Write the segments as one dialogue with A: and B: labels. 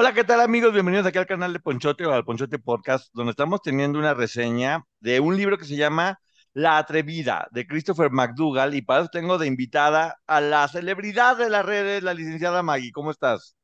A: Hola, ¿qué tal amigos? Bienvenidos aquí al canal de Ponchote o al Ponchote Podcast, donde estamos teniendo una reseña de un libro que se llama La Atrevida, de Christopher McDougall, y para eso tengo de invitada a la celebridad de las redes, la licenciada Maggie. ¿Cómo estás?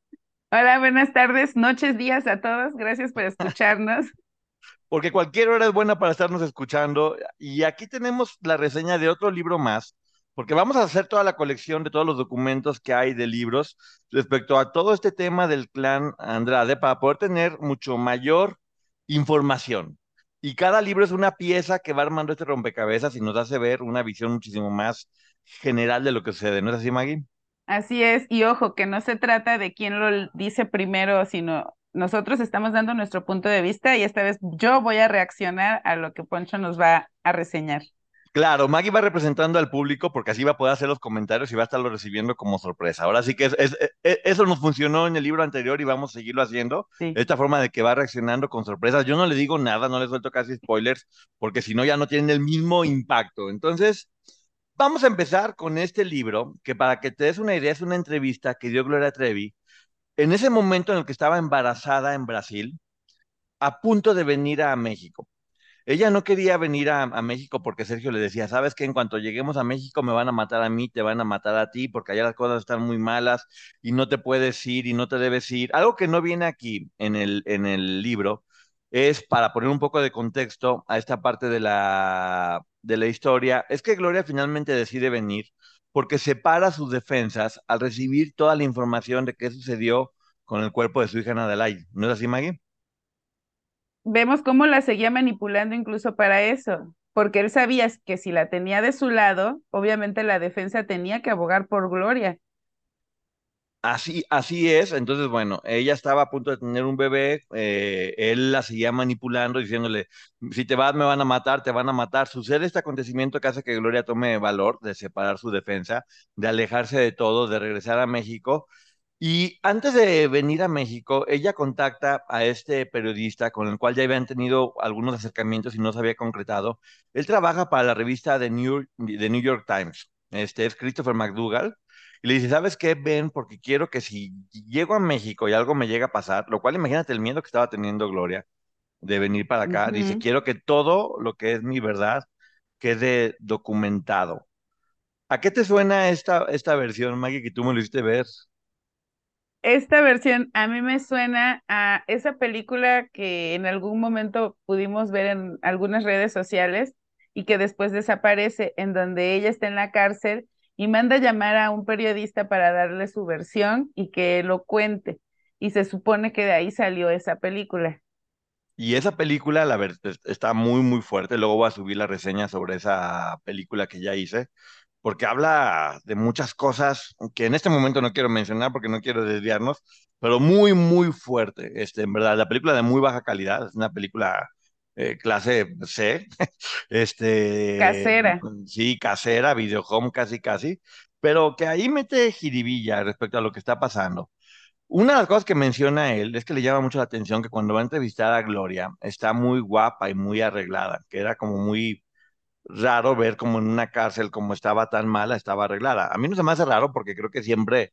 B: Hola, buenas tardes, noches, días a todos. Gracias por escucharnos.
A: Porque cualquier hora es buena para estarnos escuchando. Y aquí tenemos la reseña de otro libro más, porque vamos a hacer toda la colección de todos los documentos que hay de libros respecto a todo este tema del clan Andrade para poder tener mucho mayor información. Y cada libro es una pieza que va armando este rompecabezas y nos hace ver una visión muchísimo más general de lo que sucede. ¿No es así, Maggie?
B: Así es, y ojo, que no se trata de quién lo dice primero, sino nosotros estamos dando nuestro punto de vista y esta vez yo voy a reaccionar a lo que Poncho nos va a reseñar.
A: Claro, Maggie va representando al público porque así va a poder hacer los comentarios y va a estarlo recibiendo como sorpresa. Ahora sí que es, es- e- eso nos funcionó en el libro anterior y vamos a seguirlo haciendo.
B: Sí.
A: Esta forma de que va reaccionando con sorpresas. Yo no le digo nada, no le suelto casi spoilers porque si no ya no tienen el mismo impacto. Entonces, vamos a empezar con este libro que para que te des una idea es una entrevista que dio Gloria Trevi en ese momento en el que estaba embarazada en Brasil, a punto de venir a México. Ella no quería venir a, México porque Sergio le decía, sabes que en cuanto lleguemos a México me van a matar a mí, te van a matar a ti, porque allá las cosas están muy malas y no te puedes ir y no te debes ir. Algo que no viene aquí en el, en el libro es para poner un poco de contexto a esta parte de la, de la historia, es que Gloria finalmente decide venir porque separa sus defensas al recibir toda la información de qué sucedió con el cuerpo de su hija Adelaide. ¿No es así, Maggie?
B: Vemos cómo la seguía manipulando incluso para eso, porque él sabía que si la tenía de su lado, obviamente la defensa tenía que abogar por Gloria.
A: Así, así es, entonces bueno, ella estaba a punto de tener un bebé, eh, él la seguía manipulando, diciéndole, si te vas me van a matar, te van a matar. Sucede este acontecimiento que hace que Gloria tome valor de separar su defensa, de alejarse de todo, de regresar a México. Y antes de venir a México, ella contacta a este periodista con el cual ya habían tenido algunos acercamientos y no se había concretado. Él trabaja para la revista The New, The New York Times, este es Christopher McDougall. Y le dice, ¿sabes qué? Ven, porque quiero que si llego a México y algo me llega a pasar, lo cual imagínate el miedo que estaba teniendo Gloria de venir para acá. Dice, quiero que todo lo que es mi verdad quede documentado. ¿A qué te suena esta, esta versión, Maggie, que tú me lo hiciste ver?
B: Esta versión a mí me suena a esa película que en algún momento pudimos ver en algunas redes sociales y que después desaparece, en donde ella está en la cárcel y manda llamar a un periodista para darle su versión y que lo cuente. Y se supone que de ahí salió esa película.
A: Y esa película, la está muy, muy fuerte. Luego voy a subir la reseña sobre esa película que ya hice, porque habla de muchas cosas que en este momento no quiero mencionar porque no quiero desviarnos, pero muy, muy fuerte. Este, en verdad, la película de muy baja calidad, es una película eh, clase C, este,
B: Casera.
A: sí, casera, video home casi, casi, pero que ahí mete jiribilla respecto a lo que está pasando. Una de las cosas que menciona él es que le llama mucho la atención que cuando va a entrevistar a Gloria está muy guapa y muy arreglada, que era como muy raro ver como en una cárcel como estaba tan mala, estaba arreglada. A mí no se me hace raro porque creo que siempre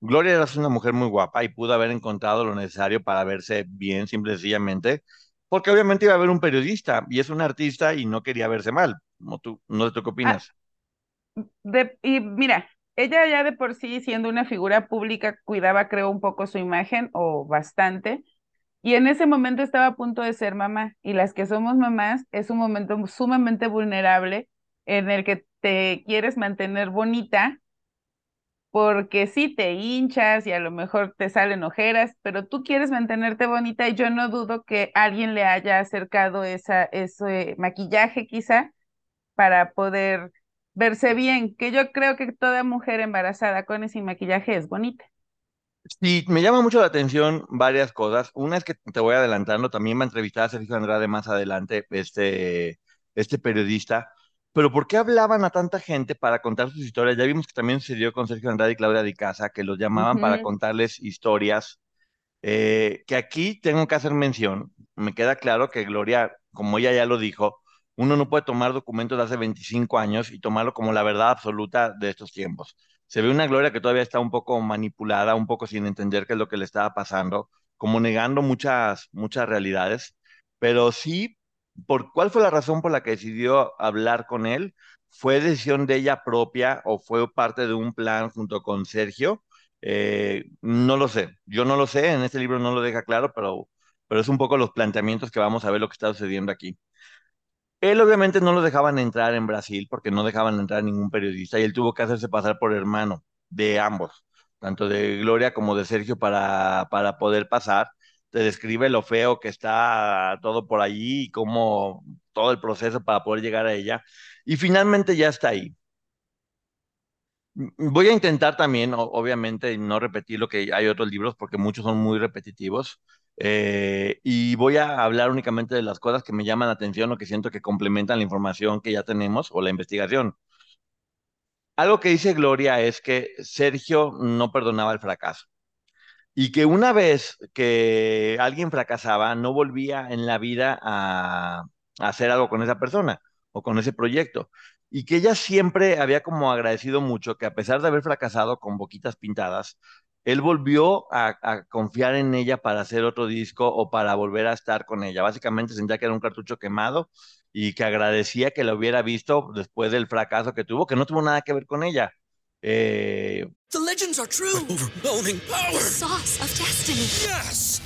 A: Gloria era una mujer muy guapa y pudo haber encontrado lo necesario para verse bien, simple y sencillamente, porque obviamente iba a haber un periodista y es un artista y no quería verse mal. ¿No, tú, no sé tú qué
B: Ah,
A: opinas?
B: de- y mira, ella ya de por sí, siendo una figura pública, cuidaba, creo, un poco su imagen o bastante. Y en ese momento estaba a punto de ser mamá. Y las que somos mamás es un momento sumamente vulnerable en el que te quieres mantener bonita, porque sí te hinchas y a lo mejor te salen ojeras, pero tú quieres mantenerte bonita y yo no dudo que alguien le haya acercado esa, ese maquillaje quizá para poder verse bien, que yo creo que toda mujer embarazada con ese maquillaje es bonita.
A: Sí, me llama mucho la atención varias cosas. Una es que te voy adelantando, también va a entrevistar a Sergio Andrade más adelante, este, este periodista. Pero ¿por qué hablaban a tanta gente para contar sus historias? Ya vimos que también sucedió con Sergio Andrade y Claudia Di Casa, que los llamaban para contarles historias. Eh, que aquí tengo que hacer mención. Me queda claro que Gloria, como ella ya lo dijo, uno no puede tomar documentos de hace 25 años y tomarlo como la verdad absoluta de estos tiempos. Se ve una Gloria que todavía está un poco manipulada, un poco sin entender qué es lo que le estaba pasando, como negando muchas, muchas realidades, pero sí, por cuál fue la razón por la que decidió hablar con él, fue decisión de ella propia o fue parte de un plan junto con Sergio, eh, no lo sé, yo no lo sé, en este libro no lo deja claro, pero, pero es un poco los planteamientos que vamos a ver lo que está sucediendo aquí. Él obviamente no lo dejaban entrar en Brasil porque no dejaban entrar ningún periodista y él tuvo que hacerse pasar por hermano de ambos, tanto de Gloria como de Sergio para, para poder pasar. Te describe lo feo que está todo por allí y cómo todo el proceso para poder llegar a ella. Y finalmente ya está ahí. Voy a intentar también, obviamente, no repetir lo que hay otros libros porque muchos son muy repetitivos. Eh, y voy a hablar únicamente de las cosas que me llaman la atención o que siento que complementan la información que ya tenemos o la investigación. Algo que dice Gloria es que Sergio no perdonaba el fracaso y que una vez que alguien fracasaba no volvía en la vida a, a hacer algo con esa persona o con ese proyecto y que ella siempre había como agradecido mucho que a pesar de haber fracasado con boquitas pintadas, él volvió a, confiar en ella para hacer otro disco o para volver a estar con ella. Básicamente sentía que era un cartucho quemado y que agradecía que lo hubiera visto después del fracaso que tuvo, que no tuvo nada que ver con ella. Eh...
C: The legends are true.
D: Overwhelming power.
C: Sauce of destiny.
D: Yes.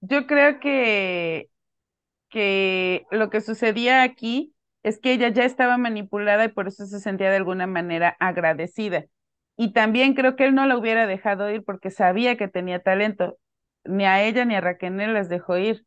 B: Yo creo que, que lo que sucedía aquí es que ella ya estaba manipulada y por eso se sentía de alguna manera agradecida. Y también creo que él no la hubiera dejado ir porque sabía que tenía talento. Ni a ella ni a Raquel las dejó ir.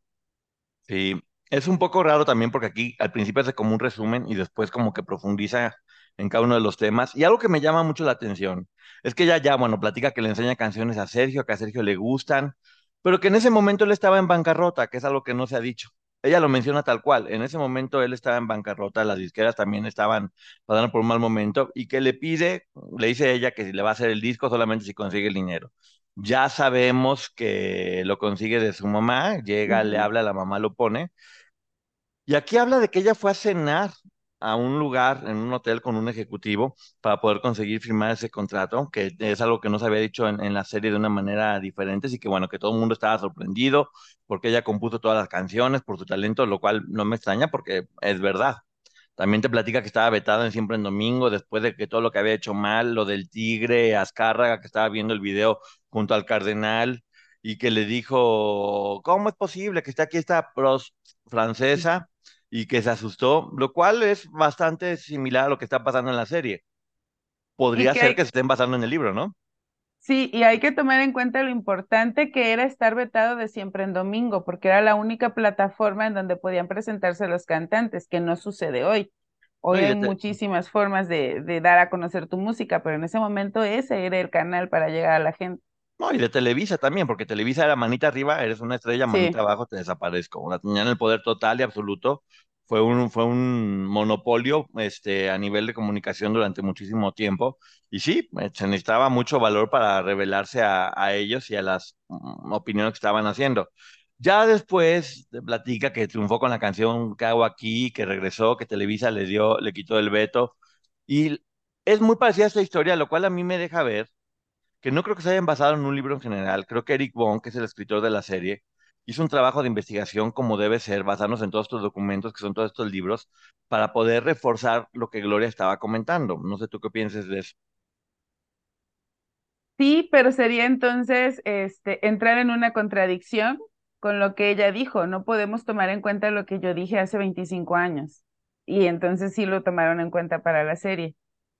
A: Sí, es un poco raro también porque aquí al principio hace como un resumen y después como que profundiza en cada uno de los temas. Y algo que me llama mucho la atención es que ella ya, bueno, platica que le enseña canciones a Sergio, que a Sergio le gustan, pero que en ese momento él estaba en bancarrota, que es algo que no se ha dicho. Ella lo menciona tal cual. En ese momento él estaba en bancarrota, las disqueras también estaban pasando por un mal momento y que le pide, le dice ella que si le va a hacer el disco solamente si consigue el dinero. Ya sabemos que lo consigue de su mamá, llega, le habla, la mamá lo pone. Y aquí habla de que ella fue a cenar a un lugar, en un hotel con un ejecutivo, para poder conseguir firmar ese contrato, que es algo que no se había dicho en, la serie de una manera diferente, así que bueno, que todo el mundo estaba sorprendido porque ella compuso todas las canciones por su talento, lo cual no me extraña porque es verdad. También te platica que estaba vetado en Siempre en Domingo, después de que todo lo que había hecho mal, lo del tigre, Azcárraga, que estaba viendo el video junto al cardenal, y que le dijo, ¿cómo es posible que esté aquí esta pros francesa? Y que se asustó, lo cual es bastante similar a lo que está pasando en la serie. Podría ser que se estén basando en el libro, ¿no?
B: Sí, y hay que tomar en cuenta lo importante que era estar vetado de siempre en domingo, porque era la única plataforma en donde podían presentarse los cantantes, que no sucede hoy. Hoy hay muchísimas formas de, de, dar a conocer tu música, pero en ese momento ese era el canal para llegar a la gente.
A: No, y de Televisa también, porque Televisa era manita arriba, eres una estrella, manita abajo, te desaparezco. Una tenían el poder total y absoluto fue un, fue un monopolio este, a nivel de comunicación durante muchísimo tiempo. Y sí, eh, se necesitaba mucho valor para revelarse a, a ellos y a las mm, opiniones que estaban haciendo. Ya después platica que triunfó con la canción ¿Qué hago aquí? Que regresó, que Televisa le dio, le quitó el veto. Y es muy parecida a esta historia, lo cual a mí me deja ver que no creo que se hayan basado en un libro en general. Creo que Eric Bond, que es el escritor de la serie, hizo un trabajo de investigación como debe ser, basarnos en todos estos documentos, que son todos estos libros, para poder reforzar lo que Gloria estaba comentando. No sé tú qué pienses de eso.
B: Sí, pero sería entonces este, entrar en una contradicción con lo que ella dijo. No podemos tomar en cuenta lo que yo dije hace 25 años. Y entonces sí lo tomaron en cuenta para la serie.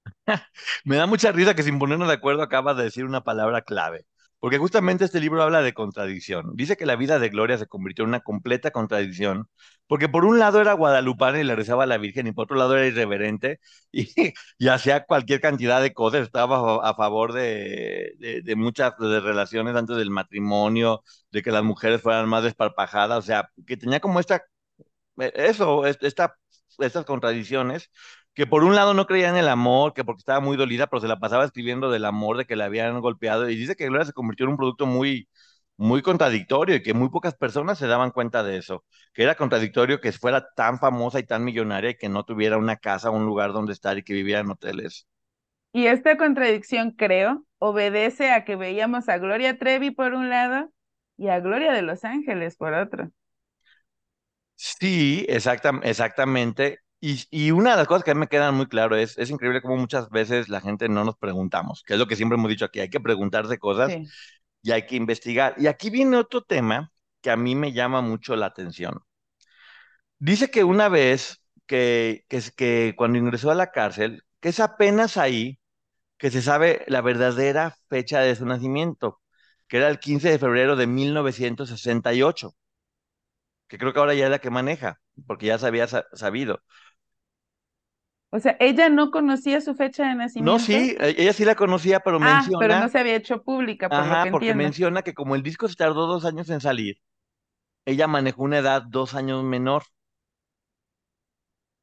A: Me da mucha risa que sin ponernos de acuerdo acabas de decir una palabra clave, porque justamente este libro habla de contradicción. Dice que la vida de Gloria se convirtió en una completa contradicción, porque por un lado era guadalupana y le rezaba a la Virgen, y por otro lado era irreverente y, y hacía cualquier cantidad de cosas, estaba a, favor de, de, de muchas relaciones antes del matrimonio, de que las mujeres fueran más desparpajadas, o sea, que tenía como esta, eh, eso, es- esta, estas contradicciones que por un lado no creía en el amor, que porque estaba muy dolida, pero se la pasaba escribiendo del amor, de que la habían golpeado, y dice que Gloria se convirtió en un producto muy, muy contradictorio y que muy pocas personas se daban cuenta de eso, que era contradictorio que fuera tan famosa y tan millonaria y que no tuviera una casa, un lugar donde estar y que viviera en hoteles.
B: Y esta contradicción, creo, obedece a que veíamos a Gloria Trevi por un lado y a Gloria de Los Ángeles por otro.
A: Sí, exacta- exactamente. Y, y una de las cosas que a mí me quedan muy claro es, es increíble cómo muchas veces la gente no nos preguntamos, que es lo que siempre hemos dicho aquí, hay que preguntarse cosas
B: Sí.
A: y hay que investigar. Y aquí viene otro tema que a mí me llama mucho la atención. Dice que una vez que, que, que cuando ingresó a la cárcel, que es apenas ahí que se sabe la verdadera fecha de su nacimiento, que era el 15 de febrero de 1968, que creo que ahora ya es la que maneja, porque ya se había sa- sabido.
B: O sea, ella no conocía su fecha de
A: No,
B: nacimiento.
A: sí, e- ella sí la conocía, pero
B: Ah, pero
A: menciona,
B: no se había hecho pública, por lo
A: ajá,
B: que
A: porque
B: entiendo.
A: menciona que como el disco se tardó dos años en salir, ella manejó una edad dos años menor.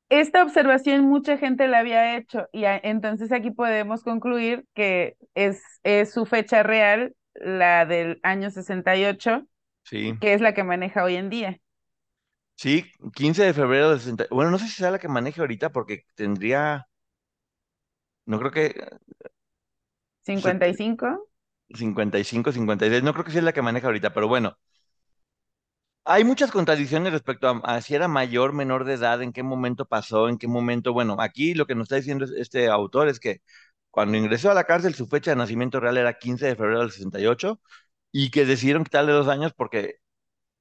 B: Esta observación mucha gente la había hecho y a- entonces aquí podemos concluir que es, es su fecha real, la del año 68,
A: Sí,
B: que es la que maneja hoy en día.
A: Sí, 15 de febrero de 60. Bueno, no sé si sea la que maneje ahorita porque tendría, no creo que set-
B: 55.
A: 55, 56, no creo que sea la que maneja ahorita, pero bueno, hay muchas contradicciones respecto a, a si era mayor, menor de edad, en qué momento pasó, en qué momento, bueno, aquí lo que nos está diciendo es- este autor es que cuando ingresó a la cárcel su fecha de nacimiento real era 15 de febrero del 68 y que decidieron quitarle dos años porque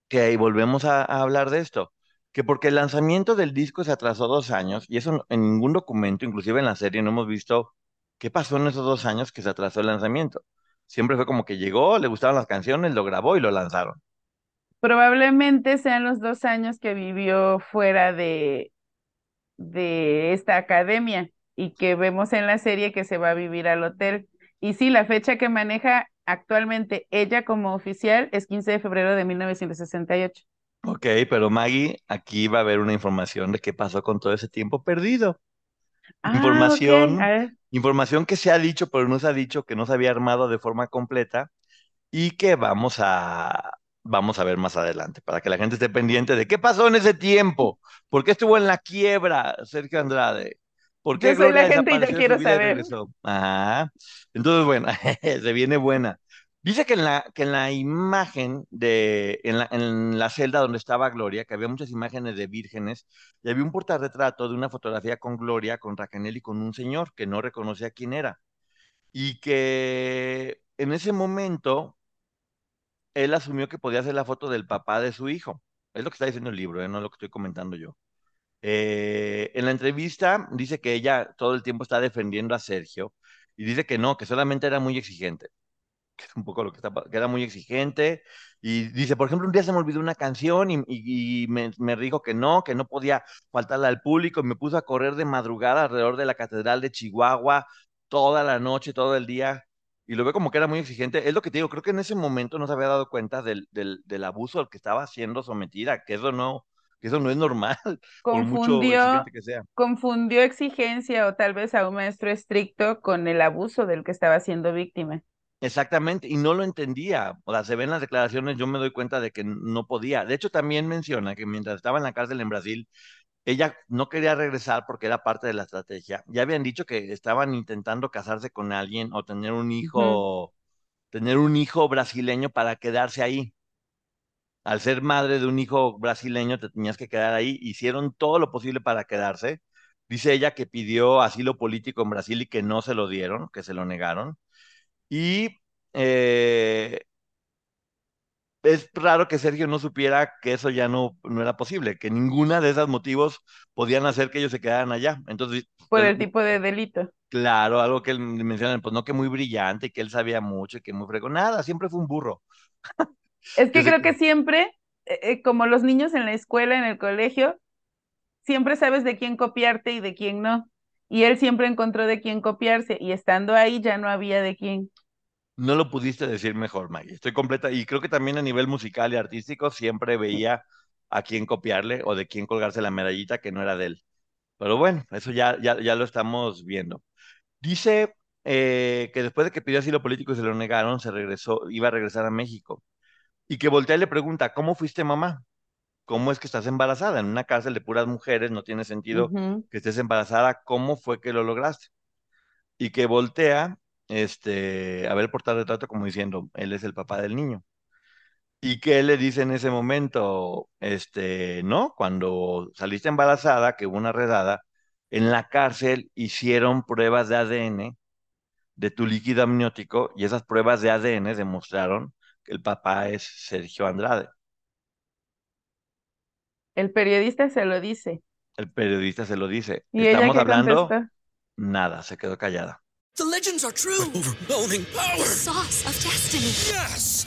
A: que ahí volvemos a, hablar de esto, que porque el lanzamiento del disco se atrasó dos años, y eso en ningún documento, inclusive en la serie, no hemos visto qué pasó en esos dos años que se atrasó el lanzamiento. Siempre fue como que llegó, le gustaban las canciones, lo grabó y lo lanzaron.
B: Probablemente sean los dos años que vivió fuera de, de esta academia y que vemos en la serie que se va a vivir al hotel. Y sí, la fecha que maneja actualmente ella como oficial es 15 de febrero de 1968.
A: Ok, pero Maggie, aquí va a haber una información de qué pasó con todo ese tiempo perdido.
B: Ah,
A: Información, información que se ha dicho, pero no se ha dicho que no se había armado de forma completa y que vamos a, vamos a ver más adelante, para que la gente esté pendiente de qué pasó en ese tiempo, por qué estuvo en la quiebra Sergio Andrade, por qué
B: Yo soy la gente y yo quiero saber.
A: Ajá. Entonces, bueno, se viene buena. Dice que en la, que en la imagen de, en la, en la celda donde estaba Gloria, que había muchas imágenes de vírgenes, y había un portarretrato de una fotografía con Gloria, con Racanel y con un señor que no reconocía quién era. Y que en ese momento él asumió que podía ser la foto del papá de su hijo. Es lo que está diciendo el libro, ¿eh? No es lo que estoy comentando yo. Eh, en la entrevista dice que ella todo el tiempo está defendiendo a Sergio y dice que no, que solamente era muy exigente, que es un poco lo que está, que era muy exigente. Y dice, por ejemplo, un día se me olvidó una canción y, me, dijo que no, que no podía faltarle al público y me puso a correr de madrugada alrededor de la Catedral de Chihuahua toda la noche, todo el día. Y lo ve como que era muy exigente. Es lo que te digo, creo que en ese momento no se había dado cuenta del, del, del abuso al que estaba siendo sometida, que eso no, eso no es normal, mucho
B: Confundió,
A: exigente que sea.
B: confundió exigencia o tal vez a un maestro estricto con el abuso del que estaba siendo víctima.
A: Exactamente, y no lo entendía. O sea, se ven las declaraciones, yo me doy cuenta de que no podía. De hecho, también menciona que mientras estaba en la cárcel en Brasil, ella no quería regresar porque era parte de la estrategia. Ya habían dicho que estaban intentando casarse con alguien o tener un hijo, tener un hijo brasileño para quedarse ahí. Al ser madre de un hijo brasileño, te tenías que quedar ahí. Hicieron todo lo posible para quedarse. Dice ella que pidió asilo político en Brasil y que no se lo dieron, que se lo negaron. Y eh, es raro que Sergio no supiera que eso ya no, no era posible, que ninguna de esos motivos podían hacer que ellos se quedaran allá. Entonces,
B: por
A: él-
B: el tipo de delito.
A: claro, algo que él menciona, pues no que muy brillante, que él sabía mucho y que muy fregón. Nada, siempre fue un burro.
B: Es que creo que siempre, eh, eh, como los niños en la escuela, en el colegio, siempre sabes de quién copiarte y de quién no. Y él siempre encontró de quién copiarse y estando ahí ya no había de quién.
A: No lo pudiste decir mejor, Maggie. Estoy completa. Y creo que también a nivel musical y artístico siempre veía a quién copiarle o de quién colgarse la medallita que no era de él. Pero bueno, eso ya, ya, ya lo estamos viendo. Dice eh, que después de que pidió asilo político y se lo negaron, se regresó, iba a regresar a México. Y que voltea y le pregunta, ¿cómo fuiste mamá? ¿Cómo es que estás embarazada? En una cárcel de puras mujeres no tiene sentido que estés embarazada. ¿Cómo fue que lo lograste? Y que voltea, este, a ver el portarretrato como diciendo, él es el papá del niño. Y que él le dice en ese momento, este, no, cuando saliste embarazada, que hubo una redada, en la cárcel hicieron pruebas de ADN de tu líquido amniótico y esas pruebas de ADN demostraron el papá es Sergio Andrade.
B: El periodista se lo dice.
A: El periodista se lo dice.
B: ¿Y ella
A: Estamos
B: qué
A: hablando,
B: contestó?
A: nada, se quedó callada.
C: The legends are true.
D: Overwhelming power!
C: Sauce of destiny.
D: Yes!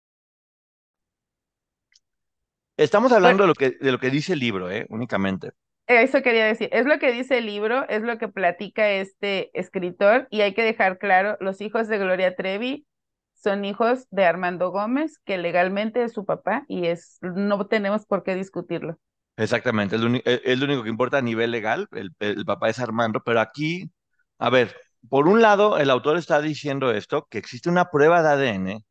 A: Estamos hablando de lo que, de lo que dice el libro, ¿eh? Únicamente.
B: Eso quería decir. Es lo que dice el libro, es lo que platica este escritor y hay que dejar claro, los hijos de Gloria Trevi son hijos de Armando Gómez, que legalmente es su papá y es no tenemos por qué discutirlo.
A: Exactamente, es lo, es- lo único que importa a nivel legal, el, el papá es Armando, pero aquí, a ver, por un lado, el autor está diciendo esto, que existe una prueba de ADN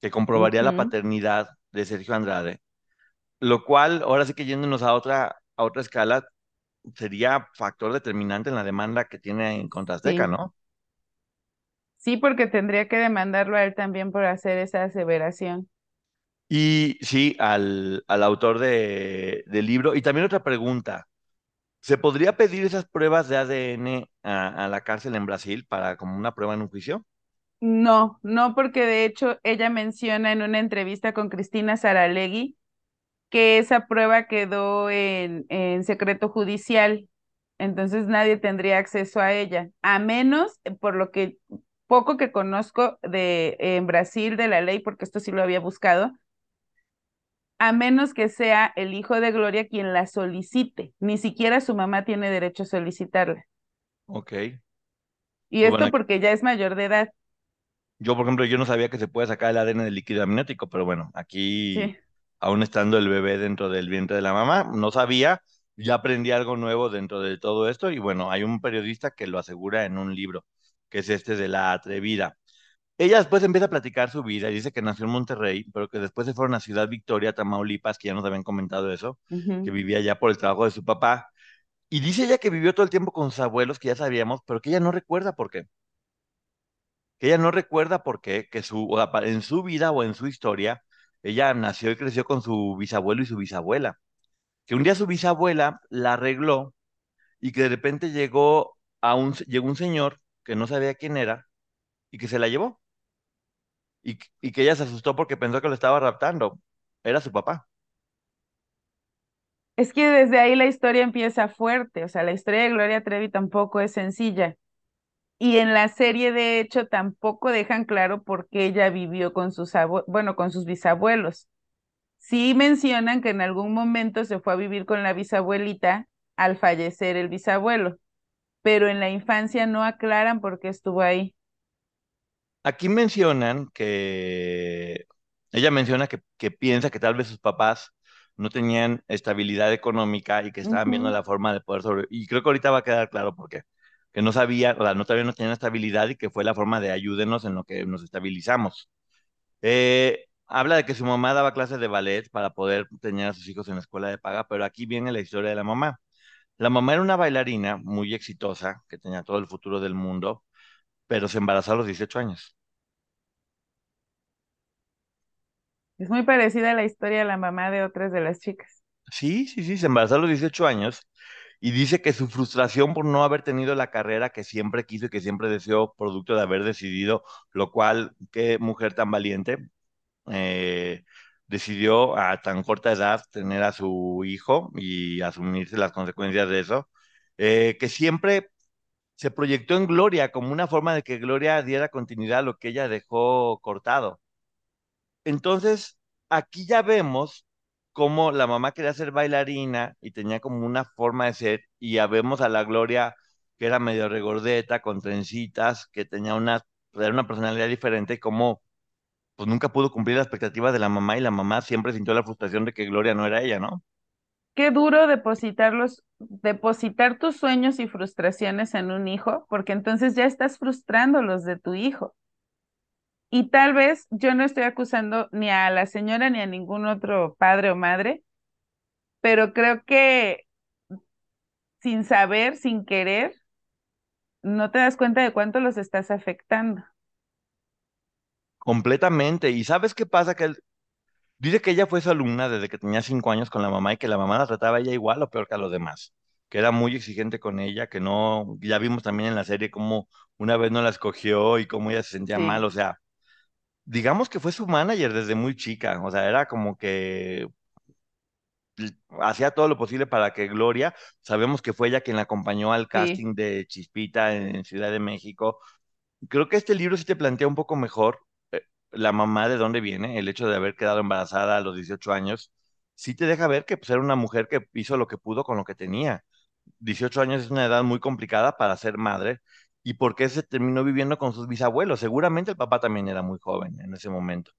A: que comprobaría la paternidad de Sergio Andrade, lo cual, ahora sí que yéndonos a otra, a otra escala, sería factor determinante en la demanda que tiene en contra Azteca,
B: Sí.
A: ¿no?
B: Sí, porque tendría que demandarlo a él también por hacer esa aseveración.
A: Y sí, al, al autor de, del libro. Y también otra pregunta. ¿Se podría pedir esas pruebas de ADN a, a la cárcel en Brasil para como una prueba en un juicio?
B: No, no, porque de hecho ella menciona en una entrevista con Cristina Saralegui que esa prueba quedó en, en secreto judicial, entonces nadie tendría acceso a ella, a menos, eh, por lo que poco que conozco de en Brasil de la ley, porque esto sí lo había buscado, a menos que sea el hijo de Gloria quien la solicite, ni siquiera su mamá tiene derecho a solicitarla.
A: Ok.
B: Y
A: Pues
B: esto
A: bueno,
B: porque ya es mayor de edad.
A: yo, por ejemplo, yo no sabía que se puede sacar el ADN del líquido amniótico, pero bueno, aquí,
B: Sí.
A: Aún estando el bebé dentro del vientre de la mamá, no sabía, ya aprendí algo nuevo dentro de todo esto y bueno, hay un periodista que lo asegura en un libro, que es este de La Atrevida. Ella después empieza a platicar su vida y dice que nació en Monterrey, pero que después se fueron a Ciudad Victoria, Tamaulipas, que ya nos habían comentado eso, que vivía allá por el trabajo de su papá. Y dice ella que vivió todo el tiempo con sus abuelos, que ya sabíamos, pero que ella no recuerda por qué. Que ella no recuerda por qué, que su, en su vida o en su historia, ella nació y creció con su bisabuelo y su bisabuela. Que un día su bisabuela la arregló y que de repente llegó a un, llegó un señor que no sabía quién era y que se la llevó. Y, y que ella se asustó porque pensó que lo estaba raptando. Era su papá.
B: Es que desde ahí la historia empieza fuerte, o sea, la historia de Gloria Trevi tampoco es sencilla. Y en la serie, de hecho, tampoco dejan claro por qué ella vivió con sus bueno, con sus bisabuelos. Sí mencionan que en algún momento se fue a vivir con la bisabuelita al fallecer el bisabuelo, pero en la infancia no aclaran por qué estuvo ahí.
A: Aquí mencionan que ella menciona que, que piensa que tal vez sus papás no tenían estabilidad económica y que estaban viendo la forma de poder sobrevivir. Y creo que ahorita va a quedar claro por qué. Que no sabía, o sea, no, todavía no tenían estabilidad y que fue la forma de ayúdenos en lo que nos estabilizamos. Eh, habla de que su mamá daba clases de ballet para poder tener a sus hijos en la escuela de paga, pero aquí viene la historia de la mamá. La mamá era una bailarina muy exitosa, que tenía todo el futuro del mundo, pero se embarazó a los 18 años.
B: Es muy parecida a la historia de la mamá de otras de las chicas.
A: Sí, sí, sí, se embarazó a los 18 años y dice que su frustración por no haber tenido la carrera que siempre quiso y que siempre deseó, producto de haber decidido, lo cual, qué mujer tan valiente, eh, decidió a tan corta edad tener a su hijo y asumirse las consecuencias de eso, eh, que siempre se proyectó en Gloria como una forma de que Gloria diera continuidad a lo que ella dejó cortado. Entonces, aquí ya vemos cómo la mamá quería ser bailarina y tenía como una forma de ser, y ya vemos a la Gloria que era medio regordeta, con trencitas, que tenía una, una personalidad diferente, y como pues nunca pudo cumplir las expectativas de la mamá, y la mamá siempre sintió la frustración de que Gloria no era ella, ¿no?
B: Qué duro depositarlos, depositar tus sueños y frustraciones en un hijo, porque entonces ya estás frustrando los de tu hijo. Y tal vez yo no estoy acusando ni a la señora ni a ningún otro padre o madre, pero creo que sin saber, sin querer, no te das cuenta de cuánto los estás afectando.
A: Completamente. ¿Y sabes qué pasa? Que dice que ella fue su alumna desde que tenía cinco años con la mamá y que la mamá la trataba a ella igual o peor que a los demás, que era muy exigente con ella, que no, ya vimos también en la serie cómo una vez no la escogió y cómo ella se sentía mal, o sea, digamos que fue su manager desde muy chica, o sea, era como que hacía todo lo posible para que Gloria, sabemos que fue ella quien la acompañó al casting de Chispita en Ciudad de México. Creo que este libro sí te plantea un poco mejor eh, la mamá de dónde viene, el hecho de haber quedado embarazada a los 18 años, sí te deja ver que pues, era una mujer que hizo lo que pudo con lo que tenía. 18 años es una edad muy complicada para ser madre y por qué se terminó viviendo con sus bisabuelos. Seguramente el papá también era muy joven en ese momento.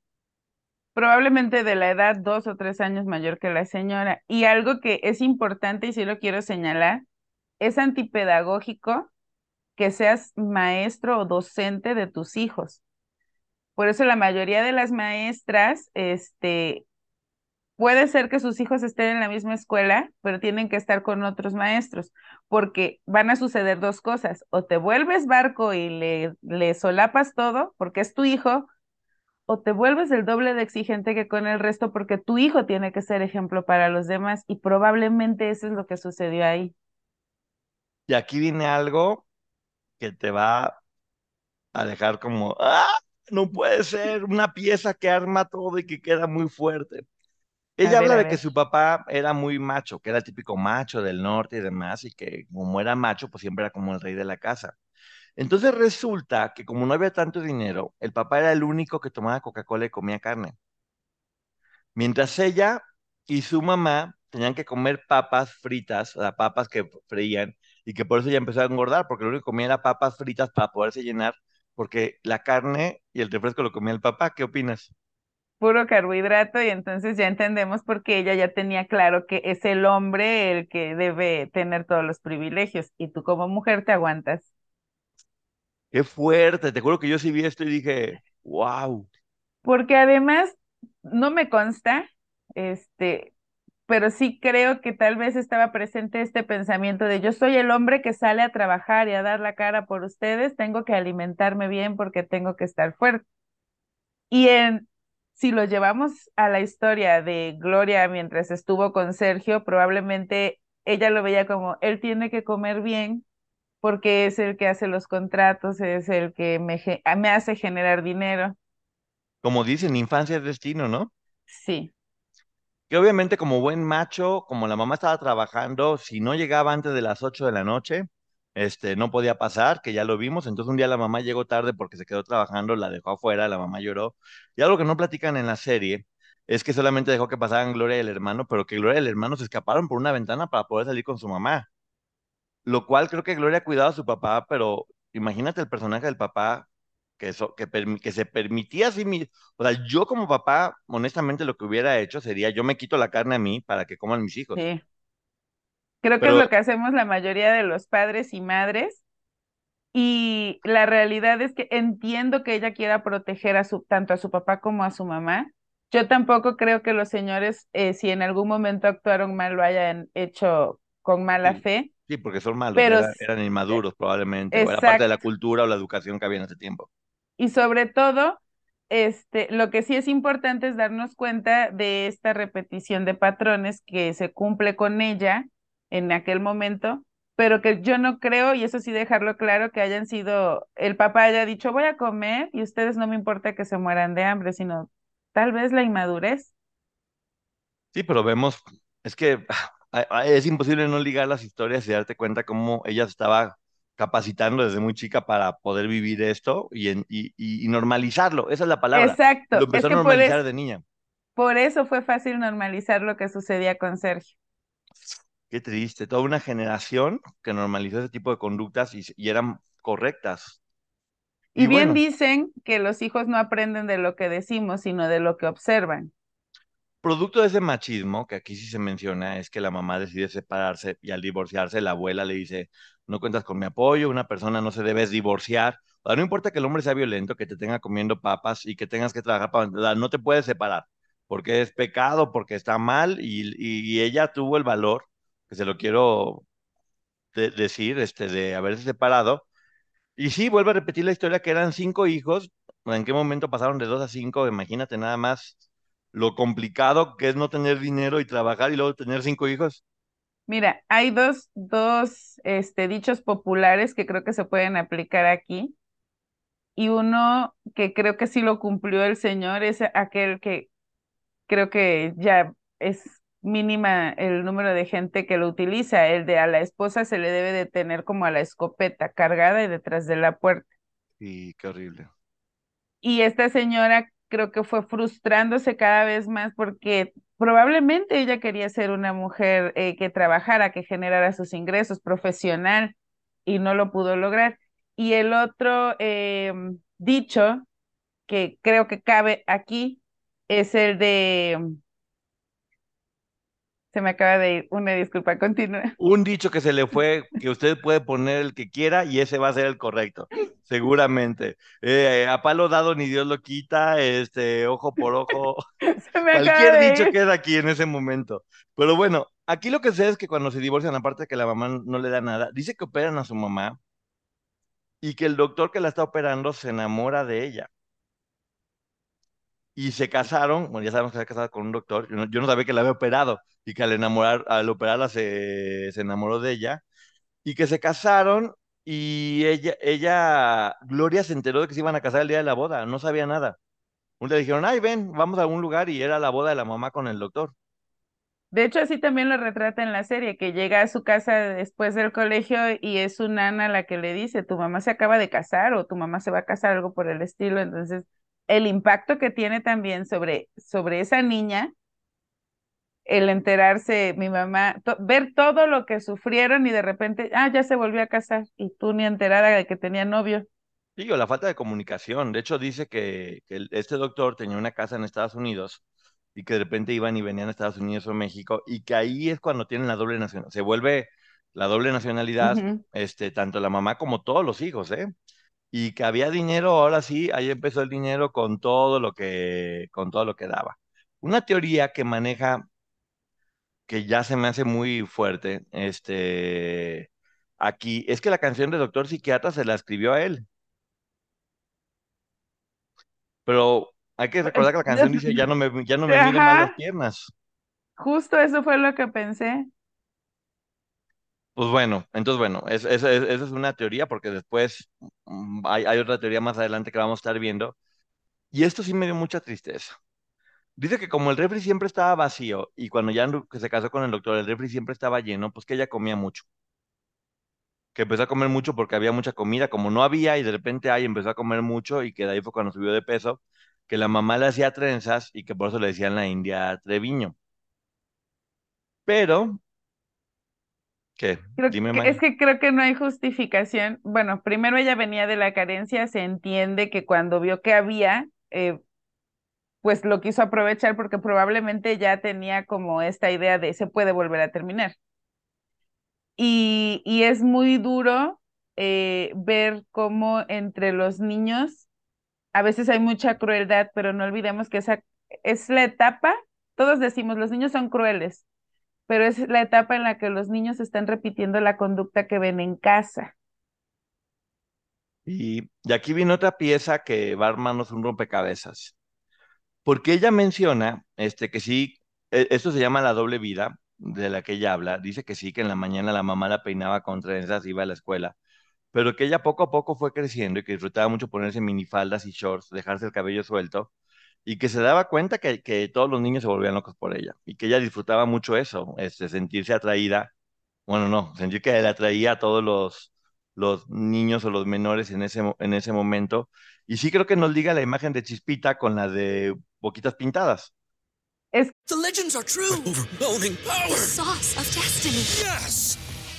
B: Probablemente de la edad dos o tres años mayor que la señora. Y algo que es importante y sí lo quiero señalar, es antipedagógico que seas maestro o docente de tus hijos. Por eso la mayoría de las maestras, este, Puede ser que sus hijos estén en la misma escuela, pero tienen que estar con otros maestros, porque van a suceder dos cosas. O te vuelves barco y le, solapas todo, porque es tu hijo, o te vuelves el doble de exigente que con el resto, porque tu hijo tiene que ser ejemplo para los demás, y probablemente eso es lo que sucedió ahí.
A: Y aquí viene algo que te va a dejar como, ¡ah! No puede ser una pieza que arma todo y que queda muy fuerte. Ella habla de que su papá era muy macho, que era el típico macho del norte y demás, y que como era macho, pues siempre era como el rey de la casa. Entonces resulta que como no había tanto dinero, el papá era el único que tomaba Coca-Cola y comía carne. Mientras ella y su mamá tenían que comer papas fritas, sea, papas que freían, y que por eso ella empezó a engordar, porque lo único que comía era papas fritas para poderse llenar, porque la carne y el refresco lo comía el papá. ¿Qué opinas?
B: Puro carbohidrato y entonces ya entendemos por qué ella ya tenía claro que es el hombre el que debe tener todos los privilegios y tú como mujer te aguantas.
A: Qué fuerte, te juro que yo sí vi esto y dije, wow.
B: Porque además no me consta, este, pero sí creo que tal vez estaba presente este pensamiento de yo soy el hombre que sale a trabajar y a dar la cara por ustedes, tengo que alimentarme bien porque tengo que estar fuerte. Y en si lo llevamos a la historia de Gloria mientras estuvo con Sergio, probablemente ella lo veía como, él tiene que comer bien porque es el que hace los contratos, es el que me, me hace generar dinero.
A: Como dicen, infancia es destino, ¿no?
B: Sí.
A: que obviamente como buen macho, como la mamá estaba trabajando, si no llegaba antes de las 8 de la noche, este, no podía pasar, que ya lo vimos. Entonces un día la mamá llegó tarde porque se quedó trabajando, la dejó afuera, la mamá lloró. Y algo que no platican en la serie es que solamente dejó que pasaran Gloria y el hermano, pero que Gloria y el hermano se escaparon por una ventana para poder salir con su mamá. Lo cual creo que Gloria ha cuidado a su papá, pero imagínate el personaje del papá que, eso, que, que se permitía así mismo. O sea, yo como papá, honestamente lo que hubiera hecho sería, yo me quito la carne a mí para que coman mis hijos.
B: Sí. Creo que es lo que hacemos la mayoría de los padres y madres. Y la realidad es que entiendo que ella quiera proteger a su, tanto a su papá como a su mamá. Yo tampoco creo que los señores, eh, si en algún momento actuaron mal, lo hayan hecho con mala fe.
A: Sí, porque son malos, pero, eran, inmaduros probablemente, o era parte de la cultura o la educación que había en ese tiempo.
B: Y sobre todo, este, lo que sí es importante es darnos cuenta de esta repetición de patrones que se cumple con ella en aquel momento, pero que yo no creo, y eso sí dejarlo claro, que hayan sido, el papá haya dicho, voy a comer y ustedes no me importa que se mueran de hambre, sino tal vez la inmadurez.
A: Sí, pero vemos, es que es imposible no ligar las historias y darte cuenta cómo ella estaba capacitando desde muy chica para poder vivir esto y, y, normalizarlo. Esa es la palabra.
B: Exacto.
A: Lo empezó a normalizar de niña.
B: Por eso fue fácil normalizar lo que sucedía con Sergio.
A: Qué triste, toda una generación que normalizó ese tipo de conductas y, eran correctas.
B: Y, bien dicen que los hijos no aprenden de lo que decimos, sino de lo que observan.
A: Producto de ese machismo, que aquí sí se menciona, es que la mamá decide separarse y al divorciarse la abuela le dice, no cuentas con mi apoyo, una persona no se debe divorciar. O sea, no importa que el hombre sea violento, que te tenga comiendo papas y que tengas que trabajar para... no te puedes separar, porque es pecado, porque está mal y ella tuvo el valor que se lo quiero decir, este, de haberse separado. Y sí, vuelve a repetir la historia que eran cinco hijos. ¿En qué momento pasaron de dos a cinco? Imagínate nada más lo complicado que es no tener dinero y trabajar y luego tener cinco hijos.
B: Mira, hay dos, dos este, dichos populares que creo que se pueden aplicar aquí. Y uno que creo que sí lo cumplió el Señor es aquel que creo que ya es mínima el número de gente que lo utiliza. El de a la esposa se le debe de tener como a la escopeta cargada y detrás de la puerta.
A: Sí, qué horrible.
B: Y esta señora creo que fue frustrándose cada vez más porque probablemente ella quería ser una mujer eh, que trabajara, que generara sus ingresos profesional y no lo pudo lograr. Y el otro em, dicho que creo que cabe aquí es el de se me acaba de ir. Una disculpa, continúa.
A: Un dicho que se le fue, que usted puede poner el que quiera y ese va a ser el correcto, seguramente. Eh, a palo dado ni Dios lo quita, este, ojo por ojo. Se me Cualquier de dicho queda aquí en ese momento. Pero bueno, aquí lo que sé es que cuando se divorcian, aparte de que la mamá no le da nada, dice que operan a su mamá y que el doctor que la está operando se enamora de ella y se casaron, bueno, ya sabemos que se ha casado con un doctor, yo no, sabía que la había operado y que al enamorar, al operarla se, se enamoró de ella, y que se casaron y ella, ella, Gloria se enteró de que se iban a casar el día de la boda, no sabía nada. Un día dijeron, ay, ven, vamos a algún lugar y era la boda de la mamá con el doctor.
B: De hecho, así también lo retrata en la serie, que llega a su casa después del colegio y es su nana la que le dice, tu mamá se acaba de casar o tu mamá se va a casar, algo por el estilo. Entonces, el impacto que tiene también sobre, sobre esa niña, el enterarse, mi mamá, ver todo lo que sufrieron y de repente, ah, ya se volvió a casar y tú ni enterada de que tenía novio.
A: Sí, o la falta de comunicación. De hecho, dice que, que, este doctor tenía una casa en Estados Unidos y que de repente iban y venían a Estados Unidos o México y que ahí es cuando tienen la doble nacionalidad. Se vuelve la doble nacionalidad, este, tanto la mamá como todos los hijos, ¿eh? Y que había dinero, ahora sí, ahí empezó el dinero con todo lo que, con todo lo que daba. Una teoría que maneja, que ya se me hace muy fuerte, este, aquí, es que la canción de Doctor Psiquiatra se la escribió a él. Pero hay que recordar que la canción dice, ya no me, ya no me miren mal las piernas.
B: Justo eso fue lo que pensé.
A: Pues bueno, entonces bueno, esa es, una teoría porque después mm, hay, otra teoría más adelante que vamos a estar viendo. Y esto sí me dio mucha tristeza. Dice que como el refri siempre estaba vacío y cuando ya se casó con el doctor, el refri siempre estaba lleno, pues que ella comía mucho. Que empezó a comer mucho porque había mucha comida, como no había y de repente hay, empezó a comer mucho y que de ahí fue cuando subió de peso, que la mamá le hacía trenzas y que por eso le decían la India Treviño. Pero, ¿qué?
B: Creo
A: Dime,
B: que-
A: May.
B: es que creo que no hay justificación. Bueno, primero ella venía de la carencia, se entiende que cuando vio que había, eh, pues lo quiso aprovechar porque probablemente ya tenía como esta idea de se puede volver a terminar. Y, y es muy duro eh, ver cómo entre los niños a veces hay mucha crueldad, pero no olvidemos que esa es la etapa, todos decimos, los niños son crueles, pero es la etapa en la que los niños están repitiendo la conducta que ven en casa.
A: Y, aquí viene otra pieza que va a armarnos un rompecabezas. Porque ella menciona este, que sí, e- esto se llama la doble vida de la que ella habla. Dice que sí, que en la mañana la mamá la peinaba con trenzas, iba a la escuela, pero que ella poco a poco fue creciendo y que disfrutaba mucho ponerse minifaldas y shorts, dejarse el cabello suelto, y que se daba cuenta que, que todos los niños se volvían locos por ella, y que ella disfrutaba mucho eso, este, sentirse atraída, bueno, no, sentir que le atraía a todos los, los niños o los menores en ese, en ese momento. Y sí creo que nos liga la imagen de Chispita con la de Boquitas Pintadas.
B: Es
C: The legends are true.
D: Overwhelming
C: The
D: power!
C: sauce of destiny.
D: Yes!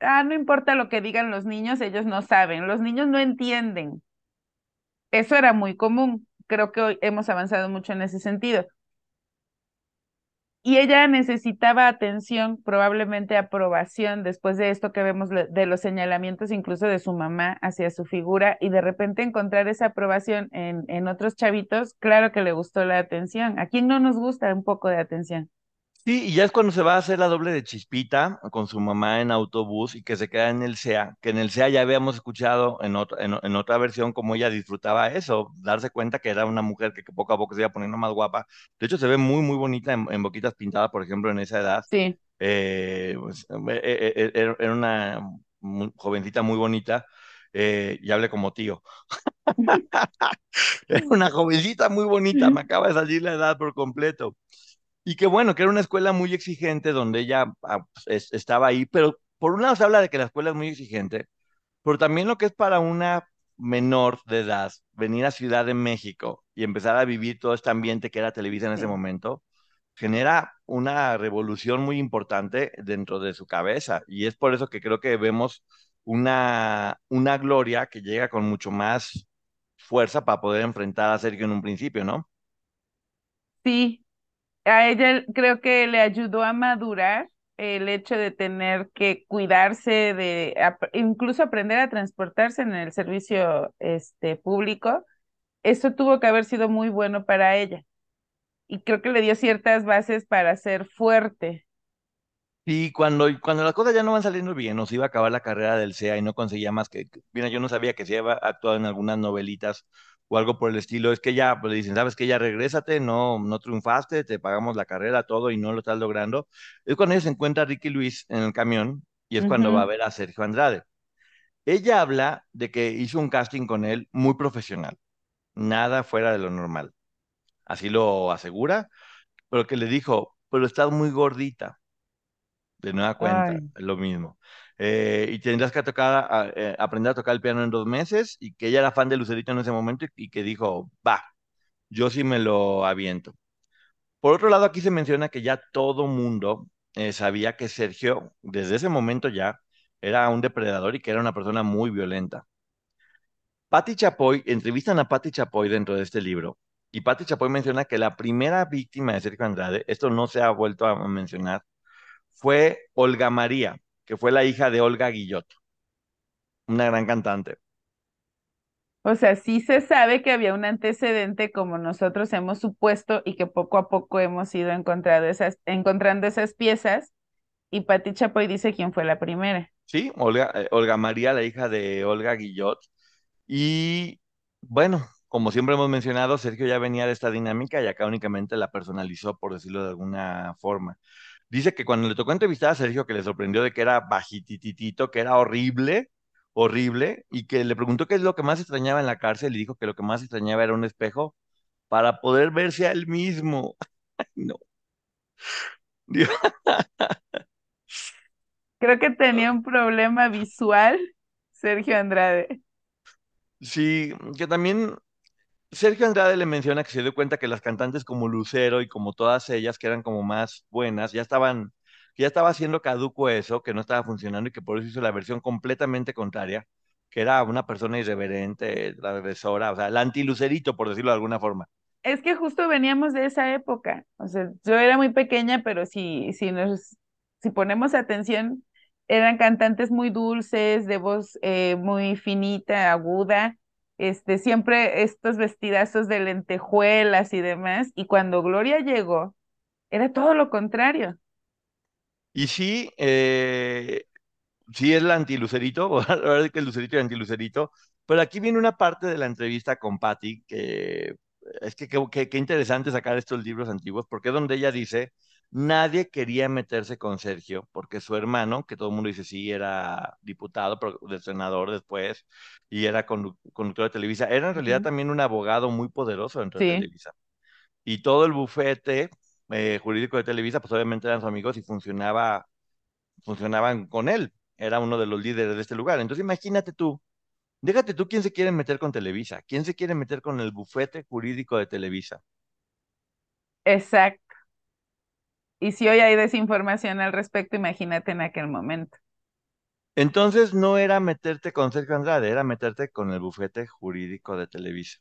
B: ah, no importa lo que digan los niños, ellos no saben, los niños no entienden. Eso era muy común. Creo que hoy hemos avanzado mucho en ese sentido. Y ella necesitaba atención, probablemente aprobación, después de esto que vemos de los señalamientos incluso de su mamá hacia su figura, y de repente encontrar esa aprobación en, en otros chavitos, claro que le gustó la atención. ¿A quién no nos gusta un poco de atención?
A: Sí, y ya es cuando se va a hacer la doble de Chispita con su mamá en autobús y que se queda en el SEA, que en el SEA ya habíamos escuchado en otra, en, en otra versión cómo ella disfrutaba eso, darse cuenta que era una mujer que, que poco a poco se iba poniendo más guapa. De hecho, se ve muy, muy bonita en, en Boquitas Pintadas, por ejemplo, en esa edad.
B: Sí.
A: Eh, pues, eh, eh, eh, era una jovencita muy bonita, eh, y hablé como tío. Era una jovencita muy bonita, me acaba de salir la edad por completo. Y que bueno, que era una escuela muy exigente donde ella ah, pues, es- estaba ahí, pero por un lado se habla de que la escuela es muy exigente, pero también lo que es para una menor de edad venir a Ciudad de México y empezar a vivir todo este ambiente que era Televisa en ese
B: Sí.
A: momento, genera una revolución muy importante dentro de su cabeza. Y es por eso que creo que vemos una, una Gloria que llega con mucho más fuerza para poder enfrentar a Sergio en un principio, ¿no?
B: Sí, a ella creo que le ayudó a madurar el hecho de tener que cuidarse, de incluso aprender a transportarse en el servicio este, público. Eso tuvo que haber sido muy bueno para ella. Y creo que le dio ciertas bases para ser fuerte.
A: Y cuando, cuando las cosas ya no van saliendo bien, nos iba a acabar la carrera del CEA y no conseguía más que, que- mira, yo no sabía que se había actuado en algunas novelitas o algo por el estilo, es que ya, pues le dicen, sabes que ya regrésate, no, no triunfaste, te pagamos la carrera, todo y no lo estás logrando. Es cuando ella se encuentra a Ricky Luis en el camión y es cuando va a ver a Sergio Andrade. Ella habla de que hizo un casting con él muy profesional, nada fuera de lo normal. Así lo asegura, pero que le dijo, pero estás muy gordita de nueva cuenta,
B: Ay.
A: lo mismo. Eh, y tendrás que tocar, eh, aprender a tocar el piano en dos meses, y que ella era fan de Lucerito en ese momento y, y que dijo, va, yo sí me lo aviento. Por otro lado, aquí se menciona que ya todo mundo eh, sabía que Sergio, desde ese momento ya, era un depredador y que era una persona muy violenta. Patti Chapoy, entrevistan a Patti Chapoy dentro de este libro, y Patti Chapoy menciona que la primera víctima de Sergio Andrade, esto no se ha vuelto a mencionar, fue Olga María, que fue la hija de Olga Guillot, una gran cantante.
B: O sea, sí se sabe que había un antecedente como nosotros hemos supuesto y que poco a poco hemos ido encontrando esas, encontrando esas piezas. Y Pati Chapoy dice quién fue la primera.
A: Sí, Olga, eh, Olga María, la hija de Olga Guillot. Y bueno, como siempre hemos mencionado, Sergio ya venía de esta dinámica y acá únicamente la personalizó, por decirlo de alguna forma. Dice que cuando le tocó entrevistar a Sergio, que le sorprendió de que era bajititito, que era horrible, horrible, y que le preguntó qué es lo que más extrañaba en la cárcel, y dijo que lo que más extrañaba era un espejo para poder verse a él mismo. no.
B: Creo que tenía un problema visual, Sergio Andrade.
A: Sí, que también Sergio Andrade le menciona que se dio cuenta que las cantantes como Lucero y como todas ellas, que eran como más buenas, ya estaban, ya estaba haciendo caduco eso, que no estaba funcionando y que por eso hizo la versión completamente contraria, que era una persona irreverente, transgresora, o sea, el anti-Lucerito, por decirlo de alguna forma.
B: Es que justo veníamos de esa época, o sea, yo era muy pequeña, pero si, si nos, si ponemos atención, eran cantantes muy dulces, de voz eh, muy finita, aguda, este, siempre estos vestidazos de lentejuelas y demás, y cuando Gloria llegó, era todo lo contrario.
A: Y sí, eh, sí es la antilucerito, la verdad es que el lucerito es antilucerito, pero aquí viene una parte de la entrevista con Patty que es que qué interesante sacar estos libros antiguos, porque es donde ella dice Nadie quería meterse con Sergio, porque su hermano, que todo el mundo dice sí, era diputado, pero de senador después, y era conductor de Televisa, era en realidad también un abogado muy poderoso dentro de Televisa. Y todo el bufete eh, jurídico de Televisa, pues obviamente eran sus amigos y funcionaba, funcionaban con él. Era uno de los líderes de este lugar. Entonces imagínate tú, déjate tú quién se quiere meter con Televisa, quién se quiere meter con el bufete jurídico de Televisa.
B: Exacto. Y si hoy hay desinformación al respecto, imagínate en aquel momento.
A: Entonces no era meterte con Sergio Andrade, era meterte con el bufete jurídico de Televisa.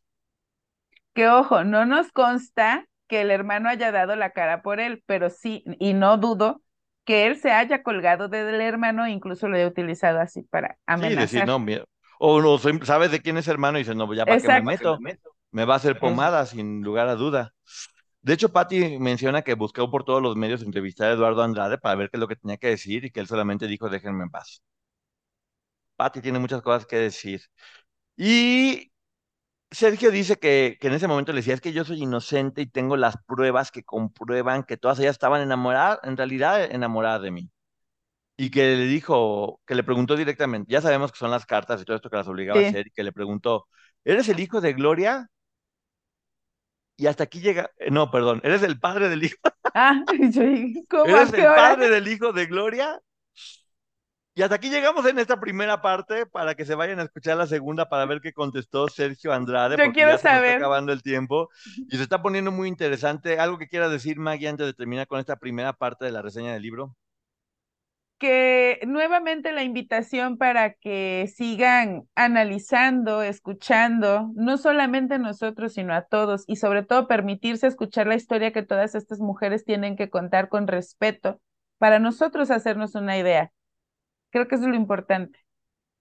B: Que ojo, no nos consta que el hermano haya dado la cara por él, pero sí, y no dudo que él se haya colgado del hermano e incluso lo haya utilizado así para amenazar. Sí, decir,
A: no, o no, sabes de quién es hermano y dice, no, ya para qué me meto, me va a hacer pomada sin lugar a duda. De hecho, Patty menciona que buscó por todos los medios entrevistar a Eduardo Andrade para ver qué es lo que tenía que decir y que él solamente dijo déjenme en paz. Patty tiene muchas cosas que decir. Y Sergio dice que, que, en ese momento le decía, es que yo soy inocente y tengo las pruebas que comprueban que todas ellas estaban enamoradas, en realidad enamoradas de mí. Y que le dijo, que le preguntó directamente, ya sabemos que son las cartas y todo esto que las obligaba a hacer, y que le preguntó, ¿eres el hijo de Gloria? Y hasta aquí llega, eh, no, perdón, eres el padre del hijo.
B: Ah, yo, ¿cómo?
A: ¿Eres el padre del hijo de Gloria? Y hasta aquí llegamos en esta primera parte para que se vayan a escuchar la segunda para ver qué contestó Sergio Andrade.
B: Yo quiero
A: ya
B: saber. Se
A: está acabando el tiempo y se está poniendo muy interesante. ¿Algo que quiera decir, Maggie, antes de terminar con esta primera parte de la reseña del libro?
B: Que nuevamente la invitación para que sigan analizando, escuchando, no solamente nosotros, sino a todos, y sobre todo permitirse escuchar la historia que todas estas mujeres tienen que contar con respeto para nosotros hacernos una idea. Creo que eso es lo importante.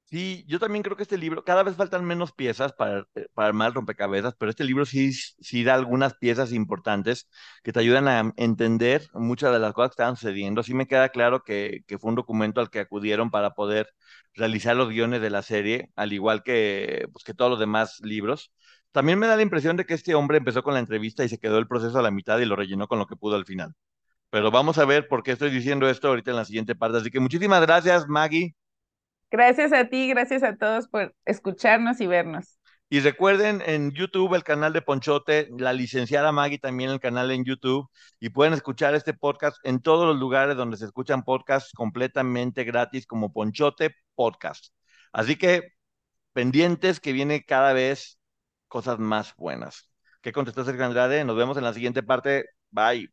A: Sí, yo también creo que este libro, cada vez faltan menos piezas para, eh, para armar el rompecabezas, pero este libro sí, sí da algunas piezas importantes que te ayudan a entender muchas de las cosas que estaban sucediendo. Sí me queda claro que, que fue un documento al que acudieron para poder realizar los guiones de la serie, al igual que, pues, que todos los demás libros. También me da la impresión de que este hombre empezó con la entrevista y se quedó el proceso a la mitad y lo rellenó con lo que pudo al final. Pero vamos a ver por qué estoy diciendo esto ahorita en la siguiente parte. Así que muchísimas gracias, Maggie.
B: Gracias a ti, gracias a todos por escucharnos y vernos.
A: Y recuerden en YouTube el canal de Ponchote, la licenciada Maggie también el canal en YouTube y pueden escuchar este podcast en todos los lugares donde se escuchan podcasts completamente gratis como Ponchote Podcast. Así que pendientes que viene cada vez cosas más buenas. ¿Qué contestó Sergio Andrade? Nos vemos en la siguiente parte. Bye.